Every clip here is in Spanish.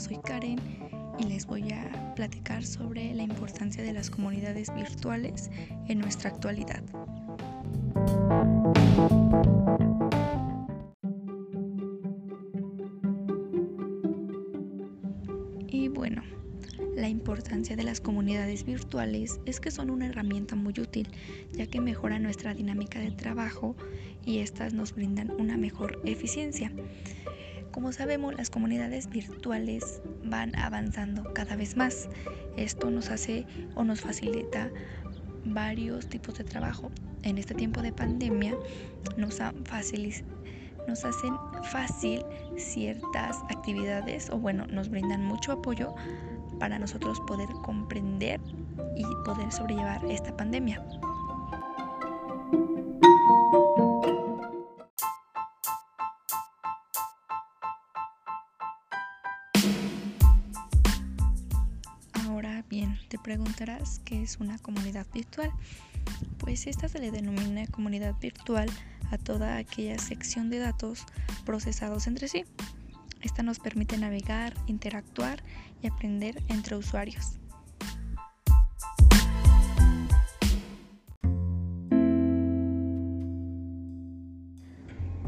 soy Karen y les voy a platicar sobre la importancia de las comunidades virtuales en nuestra actualidad. Y bueno, la importancia de las comunidades virtuales es que son una herramienta muy útil, ya que mejoran nuestra dinámica de trabajo y estas nos brindan una mejor eficiencia. Como sabemos, las comunidades virtuales van avanzando cada vez más. Esto nos hace o nos facilita varios tipos de trabajo. En este tiempo de pandemia nos, nos hacen fácil ciertas actividades o bueno, nos brindan mucho apoyo para nosotros poder comprender y poder sobrellevar esta pandemia. Te preguntarás qué es una comunidad virtual. Pues esta se le denomina comunidad virtual a toda aquella sección de datos procesados entre sí. Esta nos permite navegar, interactuar y aprender entre usuarios.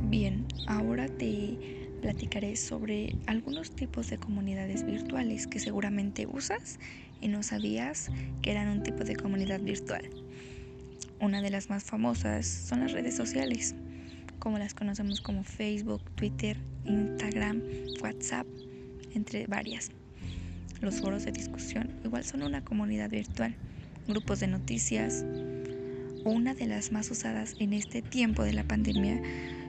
Bien, ahora te platicaré sobre algunos tipos de comunidades virtuales que seguramente usas y no sabías que eran un tipo de comunidad virtual. Una de las más famosas son las redes sociales, como las conocemos como Facebook, Twitter, Instagram, WhatsApp, entre varias. Los foros de discusión igual son una comunidad virtual, grupos de noticias. Una de las más usadas en este tiempo de la pandemia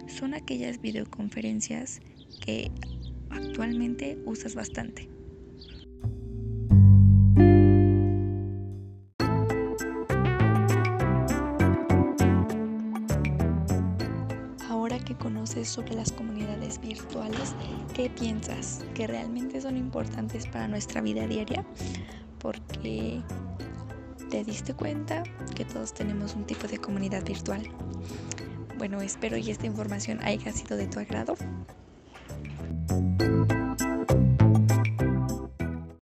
son aquellas videoconferencias que actualmente usas bastante. Sobre las comunidades virtuales, ¿qué piensas? ¿Que realmente son importantes para nuestra vida diaria? Porque te diste cuenta que todos tenemos un tipo de comunidad virtual. Bueno, espero y esta información haya sido de tu agrado.